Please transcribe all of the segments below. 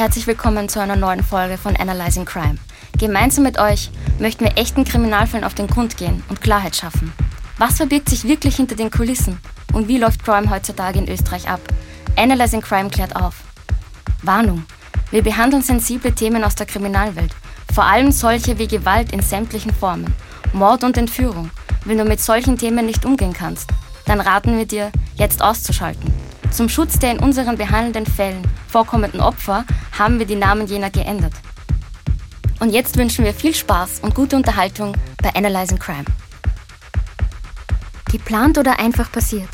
Herzlich willkommen zu einer neuen Folge von Analyzing Crime. Gemeinsam mit euch möchten wir echten Kriminalfällen auf den Grund gehen und Klarheit schaffen. Was verbirgt sich wirklich hinter den Kulissen? Und wie läuft Crime heutzutage in Österreich ab? Analyzing Crime klärt auf. Warnung! Wir behandeln sensible Themen aus der Kriminalwelt. Vor allem solche wie Gewalt in sämtlichen Formen, Mord und Entführung. Wenn du mit solchen Themen nicht umgehen kannst, dann raten wir dir, jetzt auszuschalten. Zum Schutz der in unseren behandelnden Fällen vorkommenden Opfer haben wir die Namen jener geändert. Und jetzt wünschen wir viel Spaß und gute Unterhaltung bei Analyzing Crime. Geplant oder einfach passiert?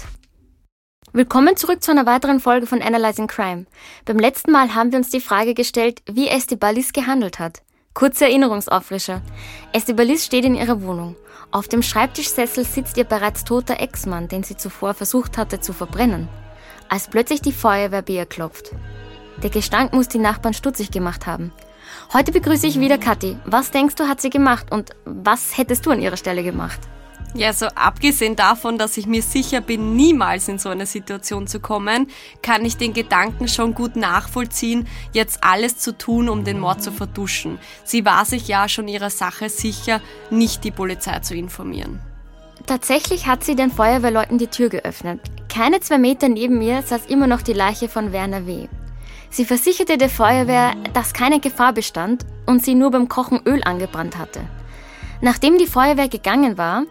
Willkommen zurück zu einer weiteren Folge von Analyzing Crime. Beim letzten Mal haben wir uns die Frage gestellt, wie Estebalis gehandelt hat. Kurze Erinnerungsauffrischer. Estebalis steht in ihrer Wohnung. Auf dem Schreibtischsessel sitzt ihr bereits toter Ex-Mann, den sie zuvor versucht hatte zu verbrennen als plötzlich die Feuerwehr bei ihr klopft. Der Gestank muss die Nachbarn stutzig gemacht haben. Heute begrüße ich wieder Kathi. Was denkst du, hat sie gemacht und was hättest du an ihrer Stelle gemacht? Ja, so abgesehen davon, dass ich mir sicher bin, niemals in so eine Situation zu kommen, kann ich den Gedanken schon gut nachvollziehen, jetzt alles zu tun, um den Mord zu verduschen. Sie war sich ja schon ihrer Sache sicher, nicht die Polizei zu informieren. Tatsächlich hat sie den Feuerwehrleuten die Tür geöffnet. Keine zwei Meter neben mir saß immer noch die Leiche von Werner W. Sie versicherte der Feuerwehr, dass keine Gefahr bestand und sie nur beim Kochen Öl angebrannt hatte. Nachdem die Feuerwehr gegangen war,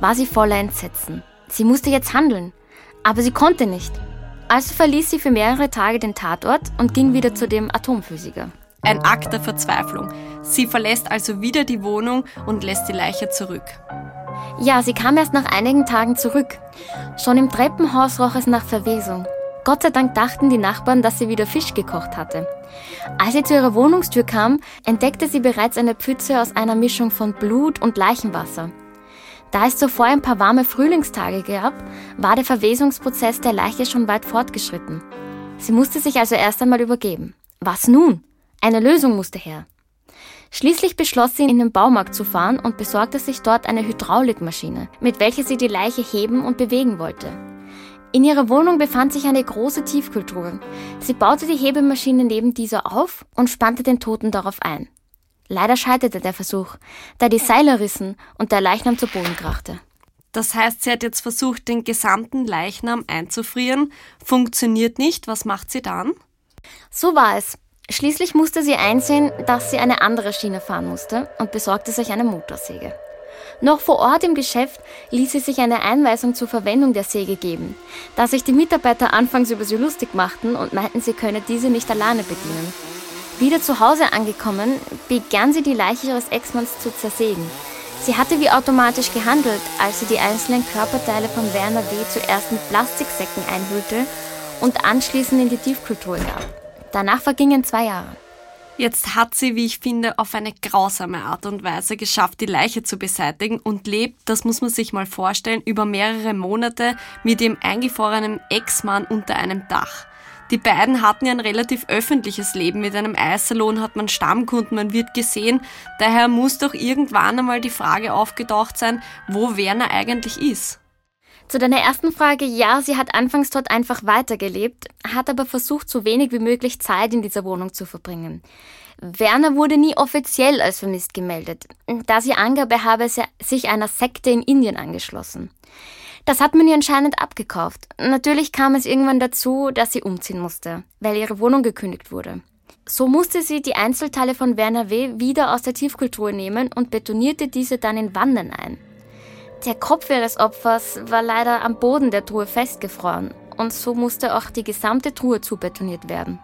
war sie voller Entsetzen. Sie musste jetzt handeln, aber sie konnte nicht. Also verließ sie für mehrere Tage den Tatort und ging wieder zu dem Atomphysiker. Ein Akt der Verzweiflung. Sie verlässt also wieder die Wohnung und lässt die Leiche zurück. Ja, sie kam erst nach einigen Tagen zurück. Schon im Treppenhaus roch es nach Verwesung. Gott sei Dank dachten die Nachbarn, dass sie wieder Fisch gekocht hatte. Als sie zu ihrer Wohnungstür kam, entdeckte sie bereits eine Pfütze aus einer Mischung von Blut und Leichenwasser. Da es zuvor ein paar warme Frühlingstage gab, war der Verwesungsprozess der Leiche schon weit fortgeschritten. Sie musste sich also erst einmal übergeben. Was nun? Eine Lösung musste her. Schließlich beschloss sie, in den Baumarkt zu fahren und besorgte sich dort eine Hydraulikmaschine, mit welcher sie die Leiche heben und bewegen wollte. In ihrer Wohnung befand sich eine große Tiefkühltruhe. Sie baute die Hebemaschine neben dieser auf und spannte den Toten darauf ein. Leider scheiterte der Versuch, da die Seile rissen und der Leichnam zu Boden krachte. Das heißt, sie hat jetzt versucht, den gesamten Leichnam einzufrieren. Funktioniert nicht. Was macht sie dann? So war es. Schließlich musste sie einsehen, dass sie eine andere Schiene fahren musste und besorgte sich eine Motorsäge. Noch vor Ort im Geschäft ließ sie sich eine Einweisung zur Verwendung der Säge geben, da sich die Mitarbeiter anfangs über sie lustig machten und meinten, sie könne diese nicht alleine bedienen. Wieder zu Hause angekommen, begann sie die Leiche ihres Ex-Manns zu zersägen. Sie hatte wie automatisch gehandelt, als sie die einzelnen Körperteile von Werner W. zuerst in Plastiksäcken einhüllte und anschließend in die Tiefkultur gab. Danach vergingen zwei Jahre. Jetzt hat sie, wie ich finde, auf eine grausame Art und Weise geschafft, die Leiche zu beseitigen und lebt, das muss man sich mal vorstellen, über mehrere Monate mit ihrem eingefrorenen Ex-Mann unter einem Dach. Die beiden hatten ja ein relativ öffentliches Leben. Mit einem Eissalon hat man Stammkunden, man wird gesehen. Daher muss doch irgendwann einmal die Frage aufgetaucht sein, wo Werner eigentlich ist. Zu deiner ersten Frage, ja, sie hat anfangs dort einfach weitergelebt, hat aber versucht, so wenig wie möglich Zeit in dieser Wohnung zu verbringen. Werner wurde nie offiziell als vermisst gemeldet, da sie angab, er habe sich einer Sekte in Indien angeschlossen. Das hat man ihr anscheinend abgekauft. Natürlich kam es irgendwann dazu, dass sie umziehen musste, weil ihre Wohnung gekündigt wurde. So musste sie die Einzelteile von Werner W. wieder aus der Tiefkultur nehmen und betonierte diese dann in Wannen ein. Der Kopf ihres Opfers war leider am Boden der Truhe festgefroren und so musste auch die gesamte Truhe zubetoniert werden.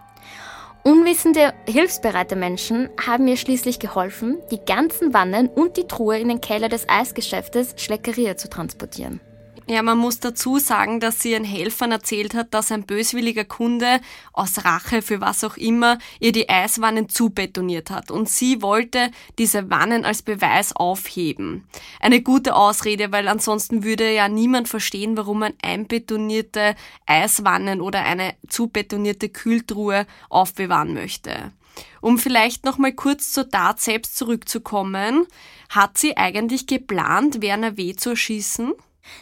Unwissende, hilfsbereite Menschen haben ihr schließlich geholfen, die ganzen Wannen und die Truhe in den Keller des Eisgeschäftes Schleckeria zu transportieren. Ja, man muss dazu sagen, dass sie ihren Helfern erzählt hat, dass ein böswilliger Kunde aus Rache für was auch immer ihr die Eiswannen zubetoniert hat und sie wollte diese Wannen als Beweis aufheben. Eine gute Ausrede, weil ansonsten würde ja niemand verstehen, warum man einbetonierte Eiswannen oder eine zubetonierte Kühltruhe aufbewahren möchte. Um vielleicht noch mal kurz zur Tat selbst zurückzukommen, hat sie eigentlich geplant, Werner W. zu erschießen?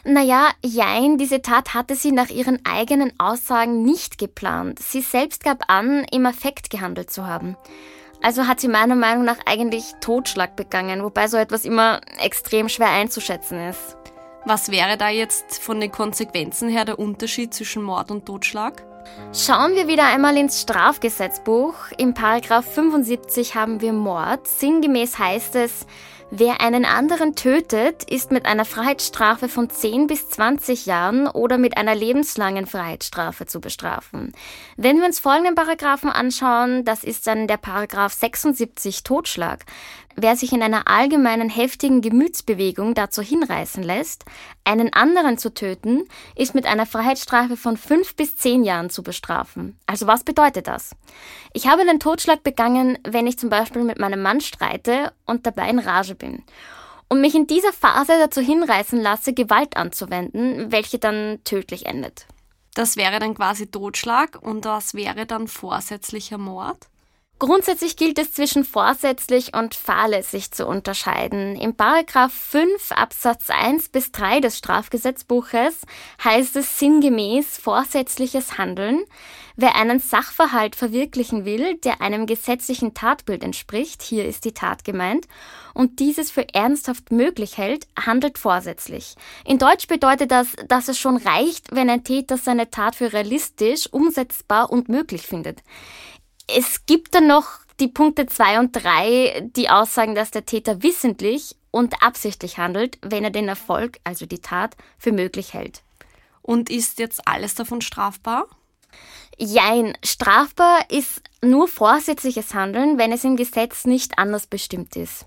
Naja, jein, diese Tat hatte sie nach ihren eigenen Aussagen nicht geplant. Sie selbst gab an, im Affekt gehandelt zu haben. Also hat sie meiner Meinung nach eigentlich Totschlag begangen, wobei so etwas immer extrem schwer einzuschätzen ist. Was wäre da jetzt von den Konsequenzen her der Unterschied zwischen Mord und Totschlag? Schauen wir wieder einmal ins Strafgesetzbuch. Im Paragraph 75 haben wir Mord. Sinngemäß heißt es, Wer einen anderen tötet, ist mit einer Freiheitsstrafe von 10 bis 20 Jahren oder mit einer lebenslangen Freiheitsstrafe zu bestrafen. Wenn wir uns folgenden Paragraphen anschauen, das ist dann der Paragraph 76 Totschlag. Wer sich in einer allgemeinen heftigen Gemütsbewegung dazu hinreißen lässt, einen anderen zu töten, ist mit einer Freiheitsstrafe von fünf bis zehn Jahren zu bestrafen. Also was bedeutet das? Ich habe den Totschlag begangen, wenn ich zum Beispiel mit meinem Mann streite und dabei in Rage bin und mich in dieser Phase dazu hinreißen lasse, Gewalt anzuwenden, welche dann tödlich endet. Das wäre dann quasi Totschlag und was wäre dann vorsätzlicher Mord? Grundsätzlich gilt es zwischen vorsätzlich und fahrlässig zu unterscheiden. Im Paragraph 5 Absatz 1 bis 3 des Strafgesetzbuches heißt es sinngemäß vorsätzliches Handeln. Wer einen Sachverhalt verwirklichen will, der einem gesetzlichen Tatbild entspricht, hier ist die Tat gemeint, und dieses für ernsthaft möglich hält, handelt vorsätzlich. In Deutsch bedeutet das, dass es schon reicht, wenn ein Täter seine Tat für realistisch, umsetzbar und möglich findet. Es gibt dann noch die Punkte 2 und 3, die aussagen, dass der Täter wissentlich und absichtlich handelt, wenn er den Erfolg, also die Tat, für möglich hält. Und ist jetzt alles davon strafbar? Jein, strafbar ist nur vorsätzliches Handeln, wenn es im Gesetz nicht anders bestimmt ist.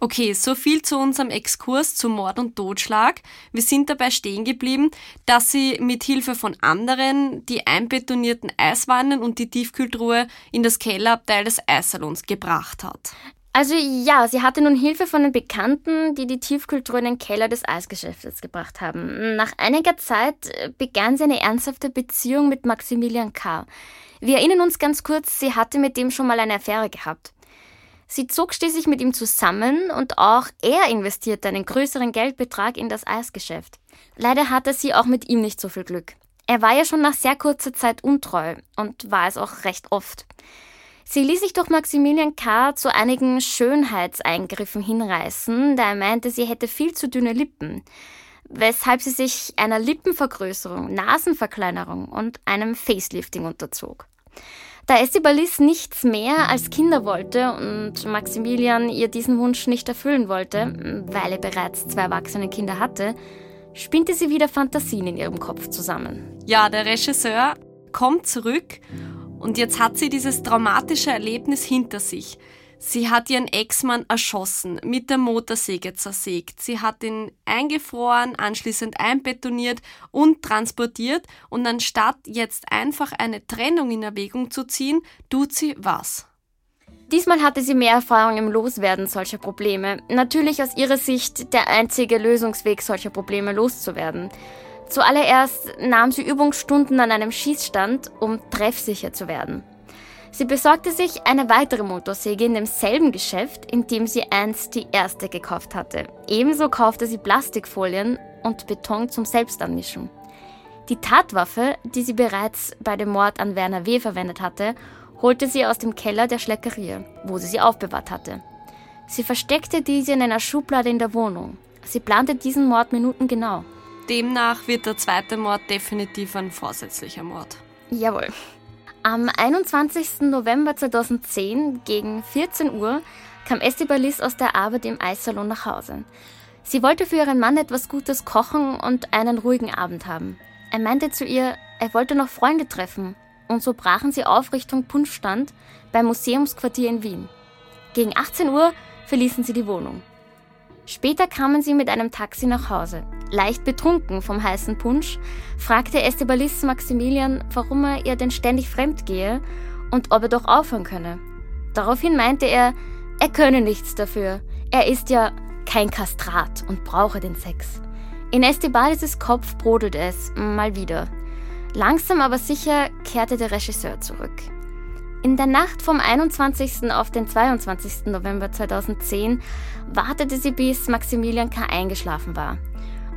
Okay, so viel zu unserem Exkurs zu Mord und Totschlag. Wir sind dabei stehen geblieben, dass sie mit Hilfe von anderen die einbetonierten Eiswannen und die Tiefkühltruhe in das Kellerabteil des Eissalons gebracht hat. Also ja, sie hatte nun Hilfe von den Bekannten, die die Tiefkühltruhe in den Keller des Eisgeschäftes gebracht haben. Nach einiger Zeit äh, begann sie eine ernsthafte Beziehung mit Maximilian K. Wir erinnern uns ganz kurz, sie hatte mit dem schon mal eine Affäre gehabt. Sie zog schließlich mit ihm zusammen und auch er investierte einen größeren Geldbetrag in das Eisgeschäft. Leider hatte sie auch mit ihm nicht so viel Glück. Er war ja schon nach sehr kurzer Zeit untreu und war es auch recht oft. Sie ließ sich durch Maximilian K. zu einigen Schönheitseingriffen hinreißen, da er meinte, sie hätte viel zu dünne Lippen, weshalb sie sich einer Lippenvergrößerung, Nasenverkleinerung und einem Facelifting unterzog. Da Estibalis nichts mehr als Kinder wollte und Maximilian ihr diesen Wunsch nicht erfüllen wollte, weil er bereits zwei erwachsene Kinder hatte, spinnte sie wieder Fantasien in ihrem Kopf zusammen. Ja, der Regisseur kommt zurück und jetzt hat sie dieses traumatische Erlebnis hinter sich. Sie hat ihren Ex-Mann erschossen, mit der Motorsäge zersägt. Sie hat ihn eingefroren, anschließend einbetoniert und transportiert. Und anstatt jetzt einfach eine Trennung in Erwägung zu ziehen, tut sie was? Diesmal hatte sie mehr Erfahrung im Loswerden solcher Probleme. Natürlich aus ihrer Sicht der einzige Lösungsweg, solcher Probleme loszuwerden. Zuallererst nahm sie Übungsstunden an einem Schießstand, um treffsicher zu werden. Sie besorgte sich eine weitere Motorsäge in demselben Geschäft, in dem sie einst die erste gekauft hatte. Ebenso kaufte sie Plastikfolien und Beton zum Selbstanmischen. Die Tatwaffe, die sie bereits bei dem Mord an Werner W. verwendet hatte, holte sie aus dem Keller der Schleckerie, wo sie sie aufbewahrt hatte. Sie versteckte diese in einer Schublade in der Wohnung. Sie plante diesen Mord minutengenau. Demnach wird der zweite Mord definitiv ein vorsätzlicher Mord. Jawohl. Am 21. November 2010 gegen 14 Uhr kam Estibalis aus der Arbeit im Eissalon nach Hause. Sie wollte für ihren Mann etwas Gutes kochen und einen ruhigen Abend haben. Er meinte zu ihr, er wollte noch Freunde treffen und so brachen sie auf Richtung Punschstand beim Museumsquartier in Wien. Gegen 18 Uhr verließen sie die Wohnung. Später kamen sie mit einem Taxi nach Hause. Leicht betrunken vom heißen Punsch, fragte Estebalis Maximilian, warum er ihr denn ständig fremd gehe und ob er doch aufhören könne. Daraufhin meinte er, er könne nichts dafür. Er ist ja kein Kastrat und brauche den Sex. In Estebalis Kopf brodelte es mal wieder. Langsam aber sicher kehrte der Regisseur zurück. In der Nacht vom 21. auf den 22. November 2010 wartete sie, bis Maximilian K. eingeschlafen war.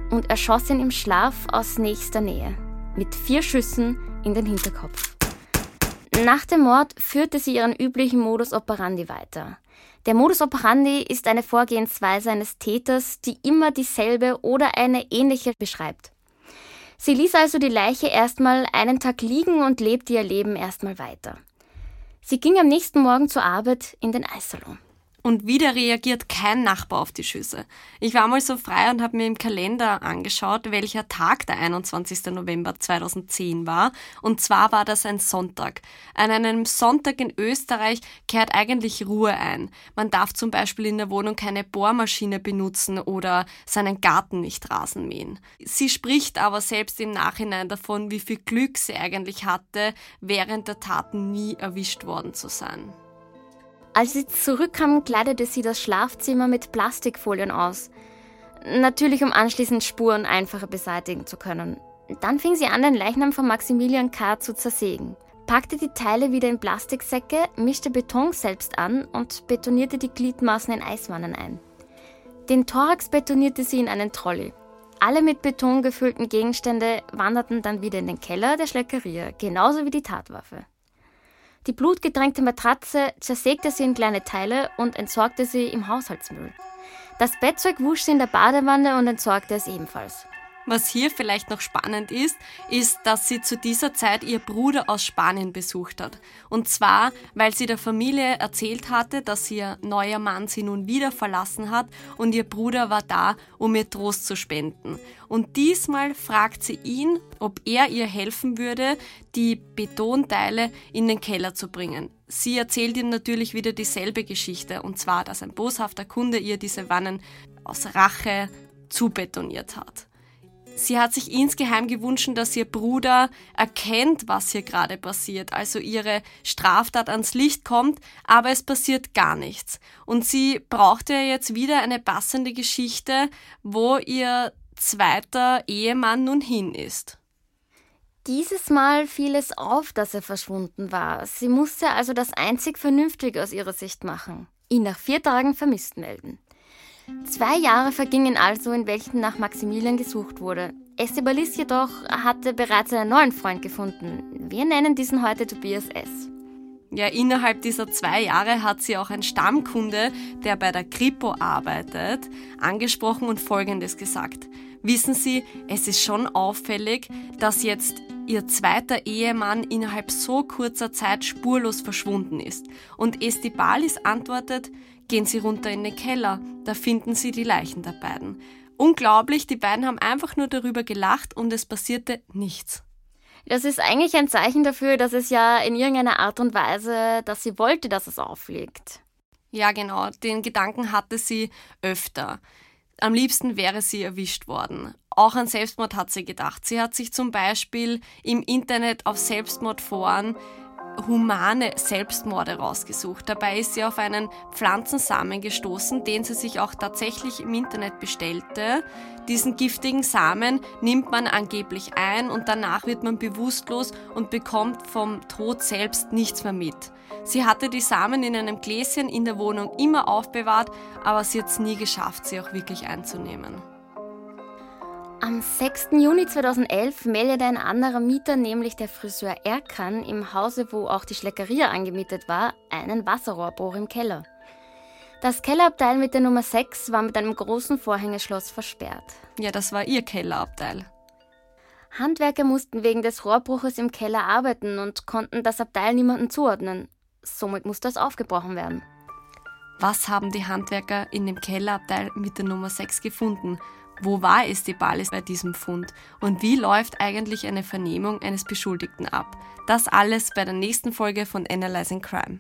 und erschoss ihn im Schlaf aus nächster Nähe mit vier Schüssen in den Hinterkopf. Nach dem Mord führte sie ihren üblichen Modus operandi weiter. Der Modus operandi ist eine Vorgehensweise eines Täters, die immer dieselbe oder eine ähnliche beschreibt. Sie ließ also die Leiche erstmal einen Tag liegen und lebte ihr Leben erstmal weiter. Sie ging am nächsten Morgen zur Arbeit in den Eissalon. Und wieder reagiert kein Nachbar auf die Schüsse. Ich war mal so frei und habe mir im Kalender angeschaut, welcher Tag der 21. November 2010 war. Und zwar war das ein Sonntag. An einem Sonntag in Österreich kehrt eigentlich Ruhe ein. Man darf zum Beispiel in der Wohnung keine Bohrmaschine benutzen oder seinen Garten nicht rasen mähen. Sie spricht aber selbst im Nachhinein davon, wie viel Glück sie eigentlich hatte, während der Taten nie erwischt worden zu sein. Als sie zurückkam, kleidete sie das Schlafzimmer mit Plastikfolien aus. Natürlich, um anschließend Spuren einfacher beseitigen zu können. Dann fing sie an, den Leichnam von Maximilian K. zu zersägen, packte die Teile wieder in Plastiksäcke, mischte Beton selbst an und betonierte die Gliedmaßen in Eiswannen ein. Den Thorax betonierte sie in einen Trolley. Alle mit Beton gefüllten Gegenstände wanderten dann wieder in den Keller der Schleckeria, genauso wie die Tatwaffe. Die blutgetränkte Matratze zersägte sie in kleine Teile und entsorgte sie im Haushaltsmüll. Das Bettzeug wusch sie in der Badewanne und entsorgte es ebenfalls. Was hier vielleicht noch spannend ist, ist, dass sie zu dieser Zeit ihr Bruder aus Spanien besucht hat. Und zwar, weil sie der Familie erzählt hatte, dass ihr neuer Mann sie nun wieder verlassen hat und ihr Bruder war da, um ihr Trost zu spenden. Und diesmal fragt sie ihn, ob er ihr helfen würde, die Betonteile in den Keller zu bringen. Sie erzählt ihm natürlich wieder dieselbe Geschichte, und zwar, dass ein boshafter Kunde ihr diese Wannen aus Rache zubetoniert hat. Sie hat sich insgeheim gewünscht, dass ihr Bruder erkennt, was hier gerade passiert, also ihre Straftat ans Licht kommt, aber es passiert gar nichts. Und sie brauchte jetzt wieder eine passende Geschichte, wo ihr zweiter Ehemann nun hin ist. Dieses Mal fiel es auf, dass er verschwunden war. Sie musste also das einzig Vernünftige aus ihrer Sicht machen. Ihn nach vier Tagen vermisst melden. Zwei Jahre vergingen also, in welchen nach Maximilian gesucht wurde. Estebalis jedoch hatte bereits einen neuen Freund gefunden. Wir nennen diesen heute Tobias S. Ja, innerhalb dieser zwei Jahre hat sie auch einen Stammkunde, der bei der Kripo arbeitet, angesprochen und Folgendes gesagt. Wissen Sie, es ist schon auffällig, dass jetzt ihr zweiter Ehemann innerhalb so kurzer Zeit spurlos verschwunden ist. Und Estibalis antwortet, gehen Sie runter in den Keller, da finden Sie die Leichen der beiden. Unglaublich, die beiden haben einfach nur darüber gelacht und es passierte nichts. Das ist eigentlich ein Zeichen dafür, dass es ja in irgendeiner Art und Weise, dass sie wollte, dass es auffliegt. Ja, genau, den Gedanken hatte sie öfter. Am liebsten wäre sie erwischt worden. Auch an Selbstmord hat sie gedacht. Sie hat sich zum Beispiel im Internet auf Selbstmordforen humane Selbstmorde rausgesucht. Dabei ist sie auf einen Pflanzensamen gestoßen, den sie sich auch tatsächlich im Internet bestellte. Diesen giftigen Samen nimmt man angeblich ein und danach wird man bewusstlos und bekommt vom Tod selbst nichts mehr mit. Sie hatte die Samen in einem Gläschen in der Wohnung immer aufbewahrt, aber sie hat es nie geschafft, sie auch wirklich einzunehmen. Am 6. Juni 2011 meldete ein anderer Mieter, nämlich der Friseur Erkan, im Hause, wo auch die Schleckeria angemietet war, einen Wasserrohrbruch im Keller. Das Kellerabteil mit der Nummer 6 war mit einem großen Vorhängeschloss versperrt. Ja, das war ihr Kellerabteil. Handwerker mussten wegen des Rohrbruches im Keller arbeiten und konnten das Abteil niemandem zuordnen. Somit musste es aufgebrochen werden. Was haben die Handwerker in dem Kellerabteil mit der Nummer 6 gefunden? Wo war Estebalis bei diesem Fund? Und wie läuft eigentlich eine Vernehmung eines Beschuldigten ab? Das alles bei der nächsten Folge von Analyzing Crime.